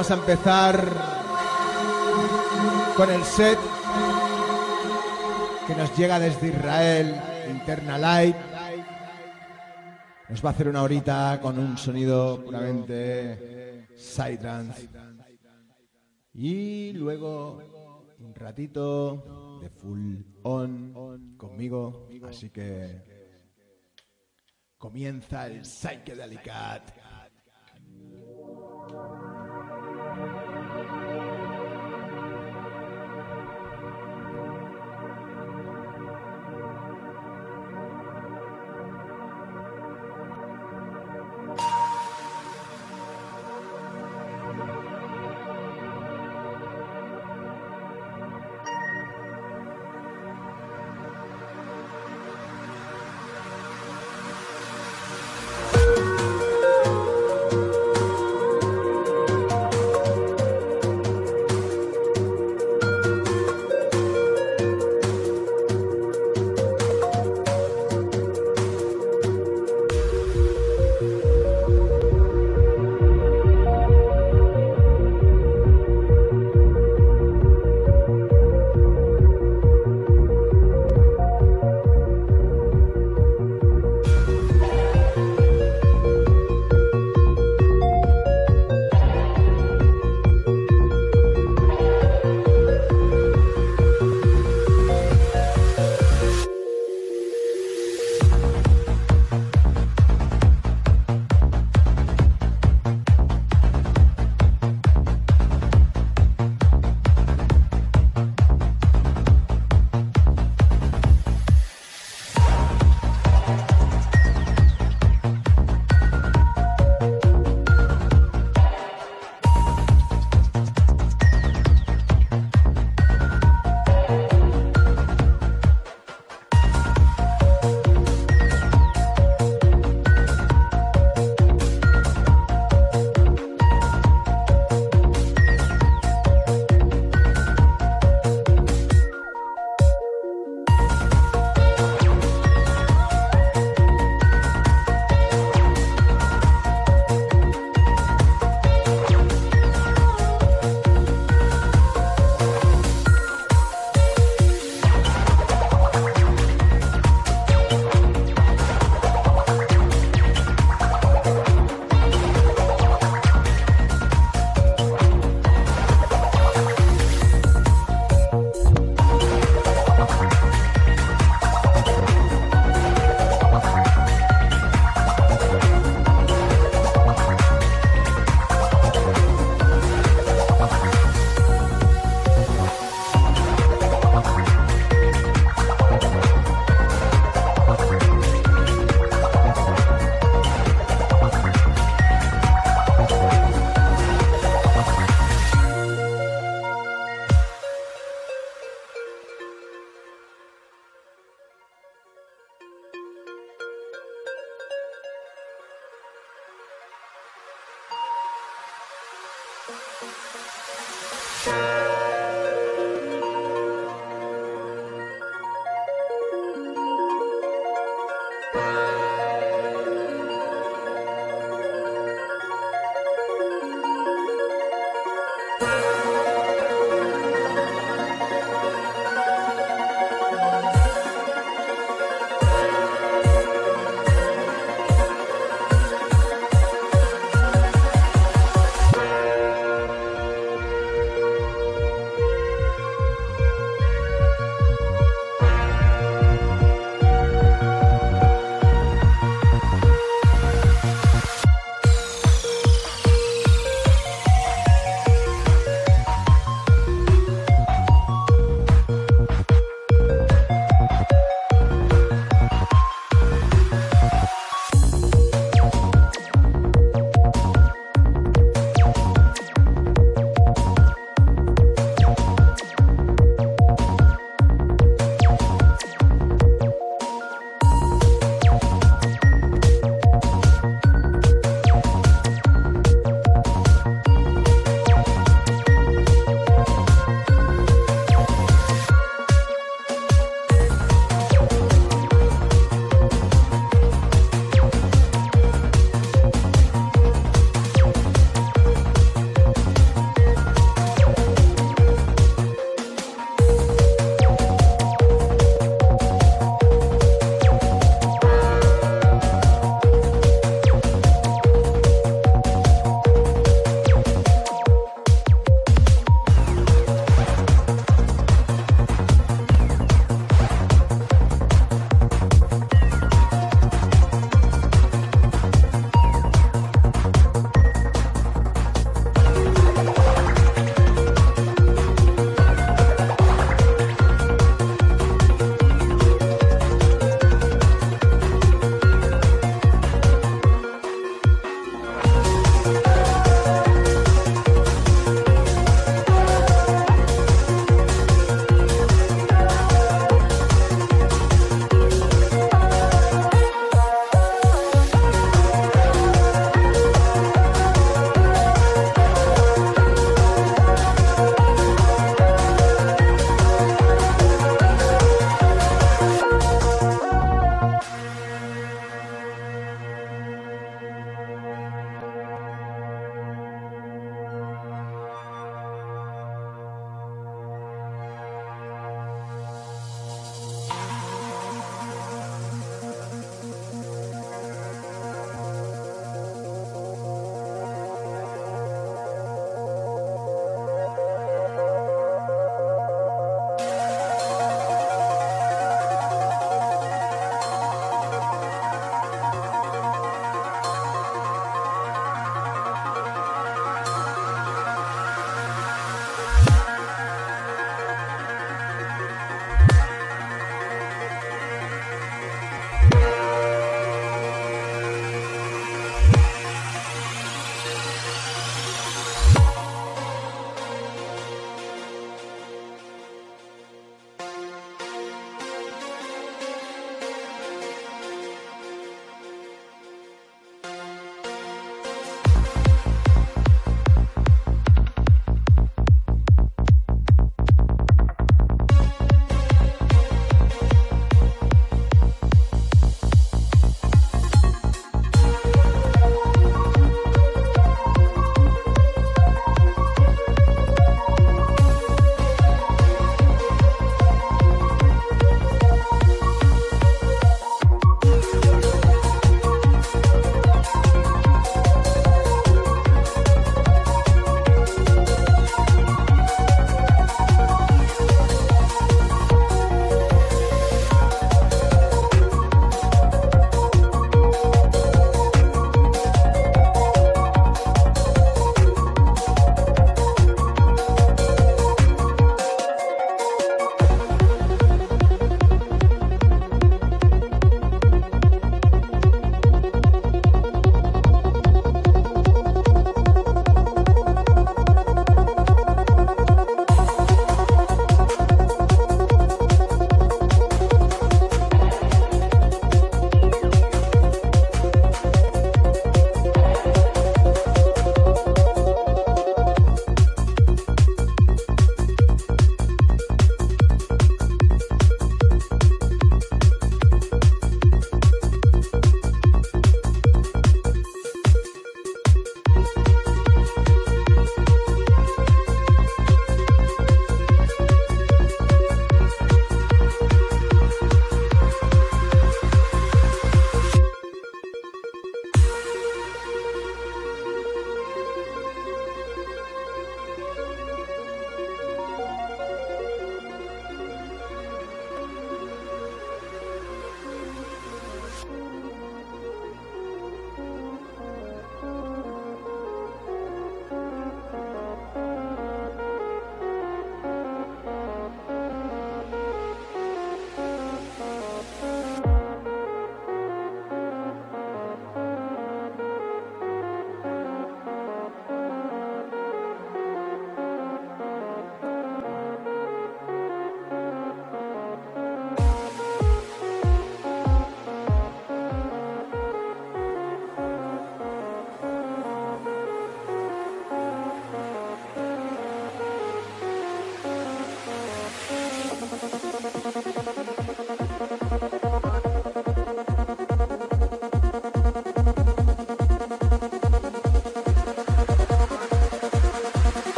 vamos a empezar con el set que nos llega desde Israel, Interna Light. Nos va a hacer una horita con un sonido puramente psytrance. Y luego un ratito de full on conmigo. Así que comienza el Psychedelicat.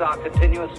Are continuous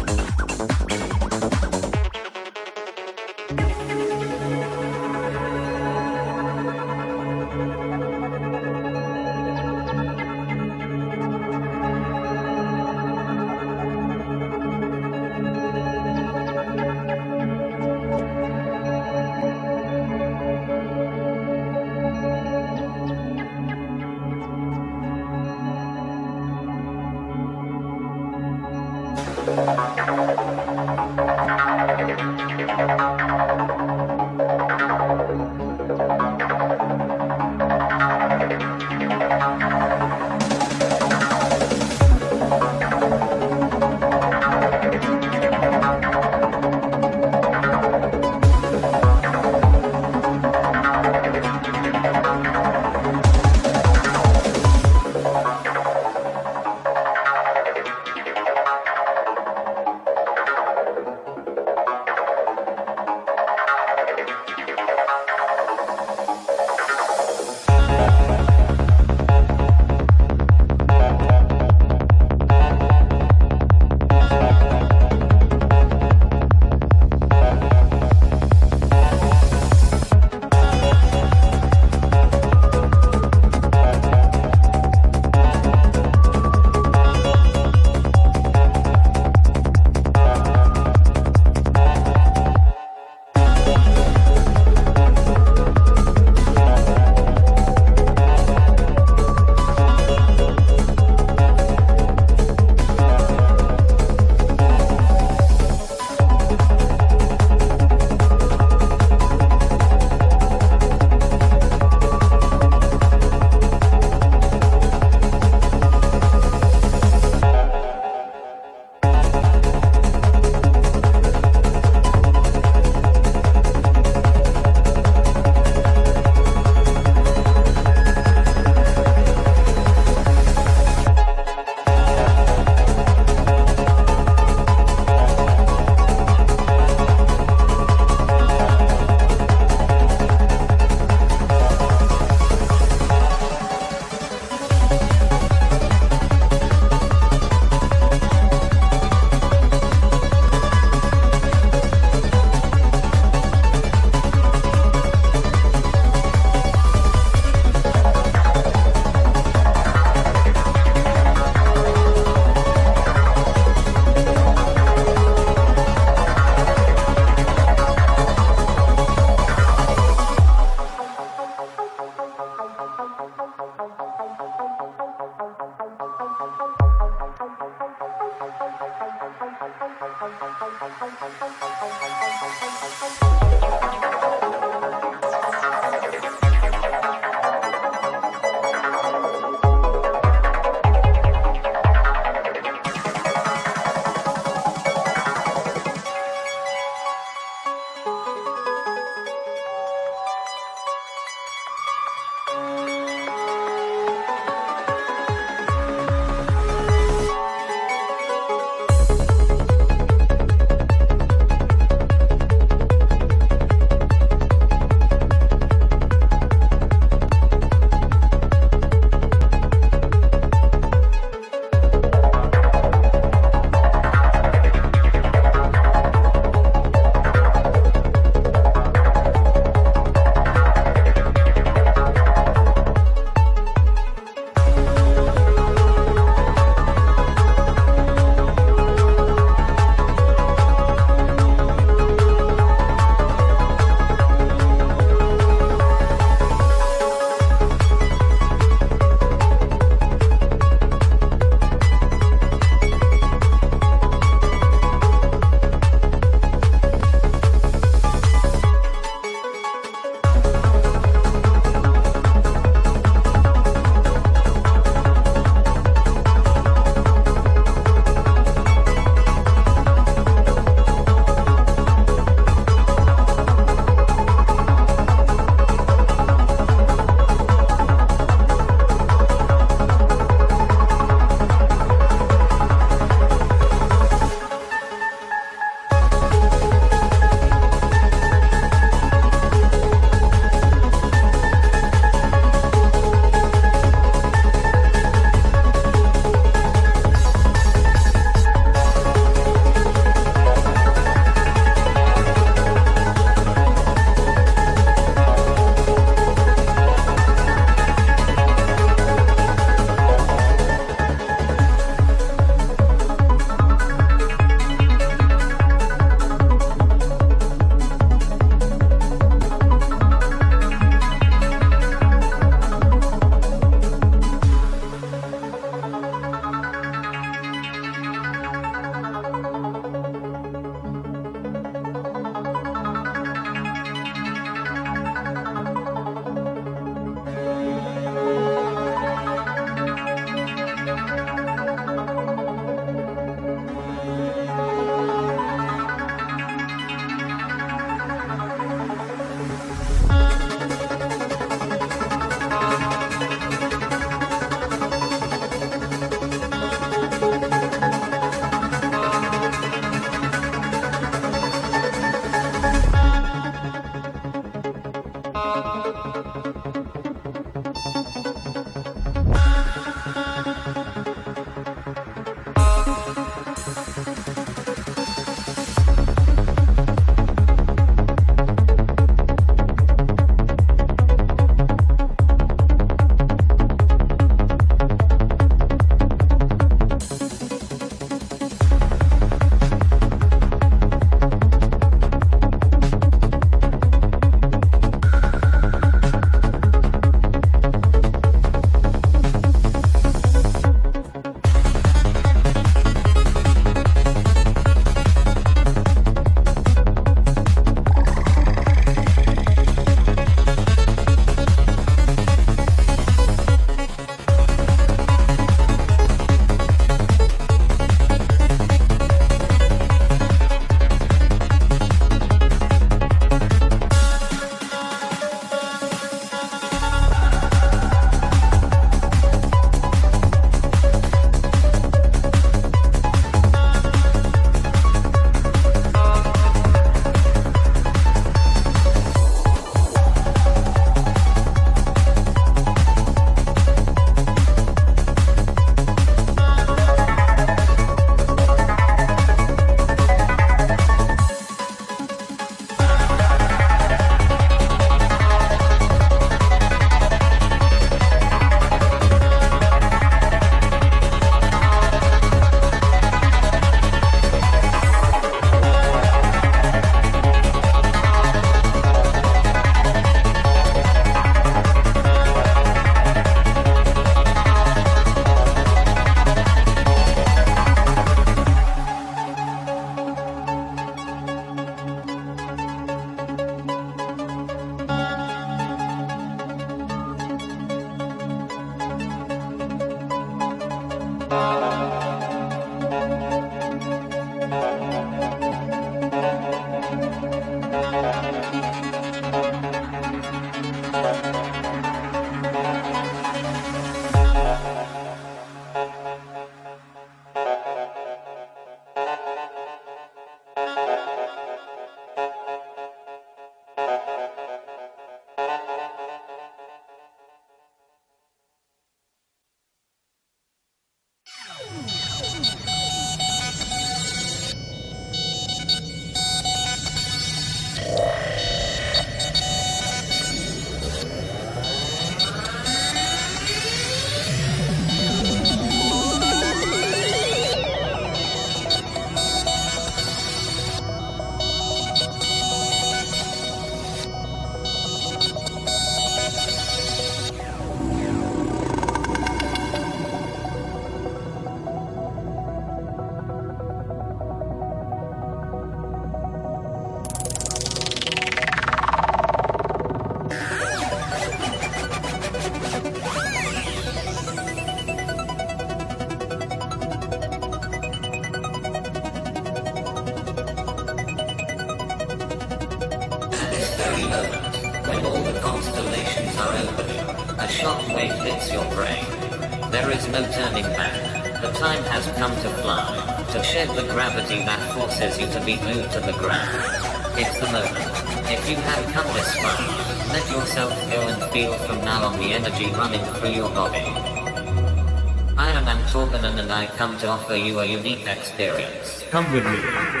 To offer you a unique experience. Come with me.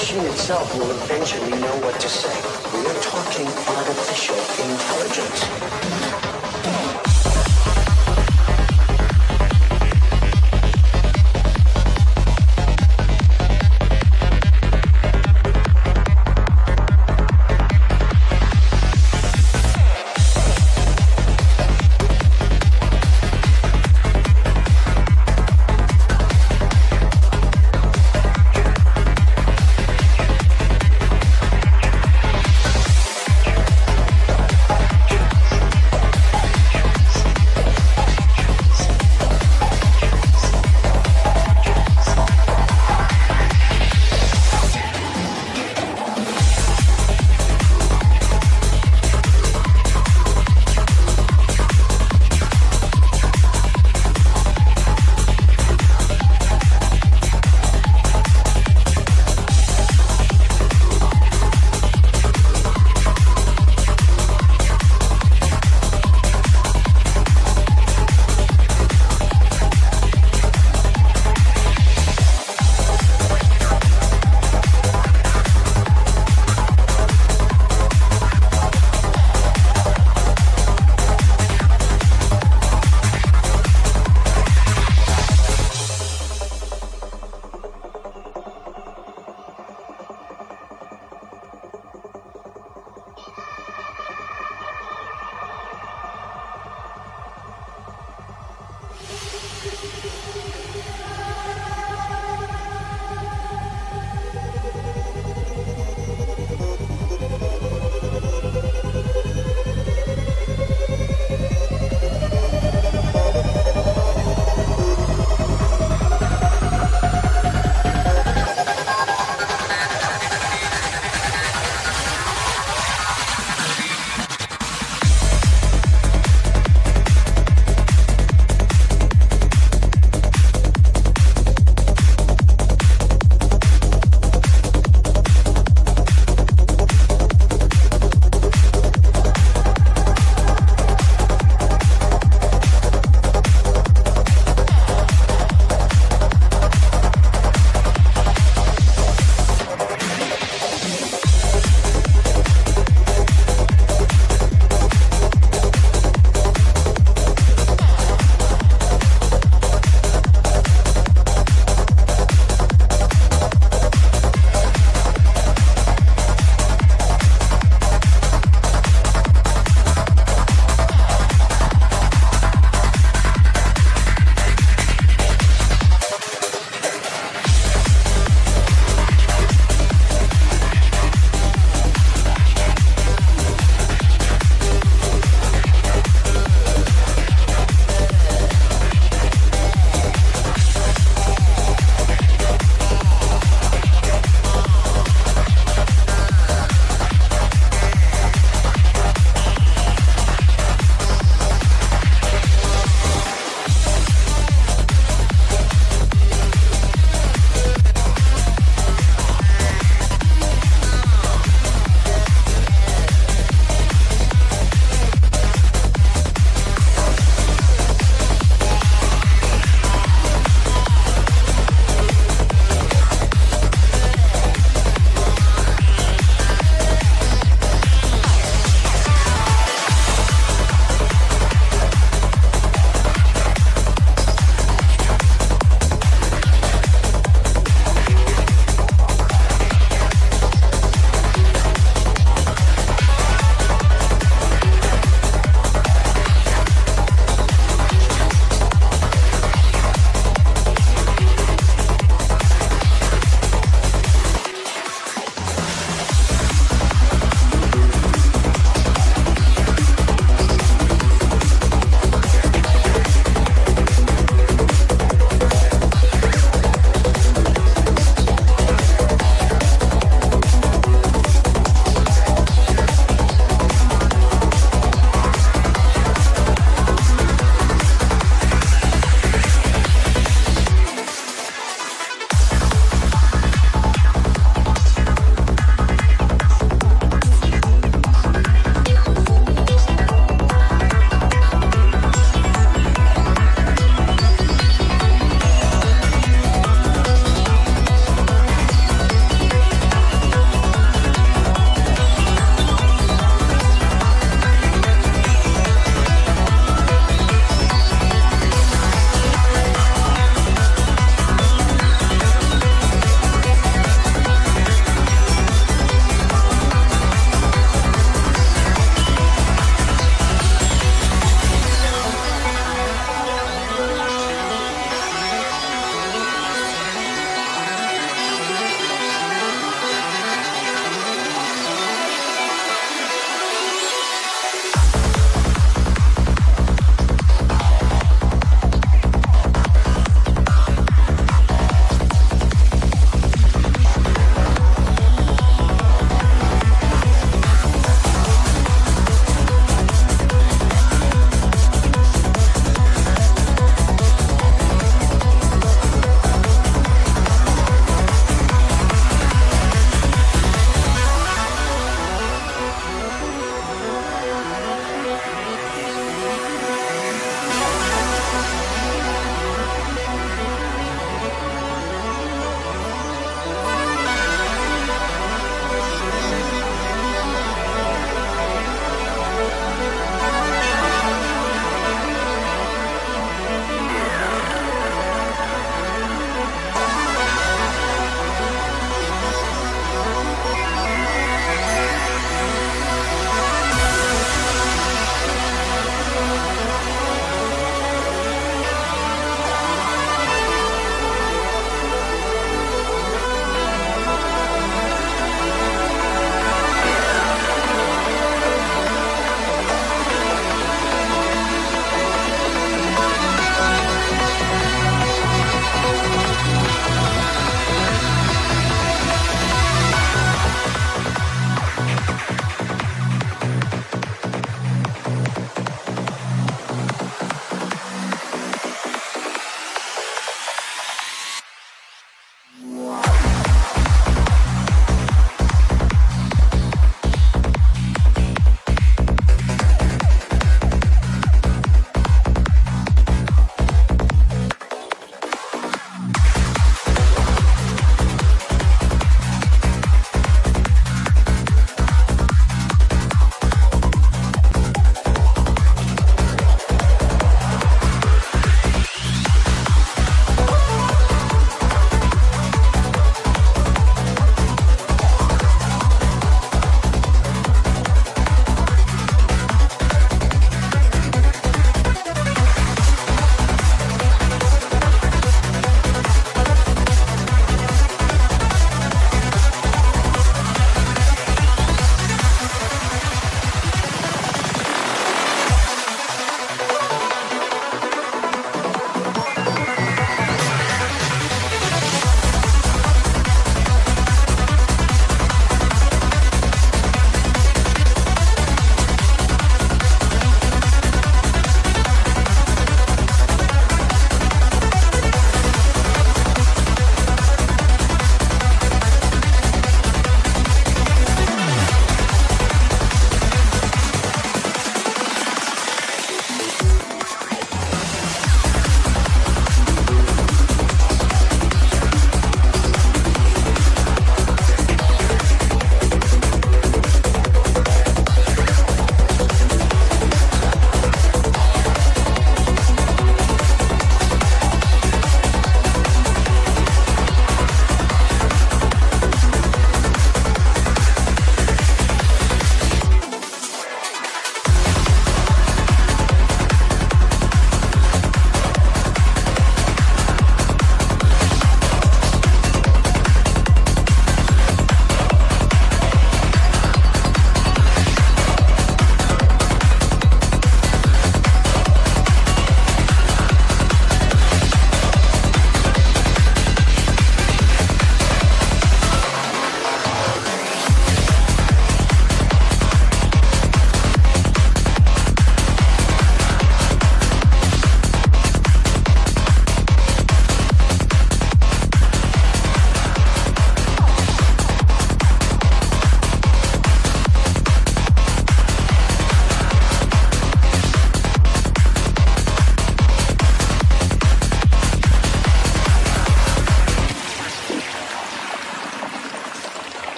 Machine itself will eventually know what to say.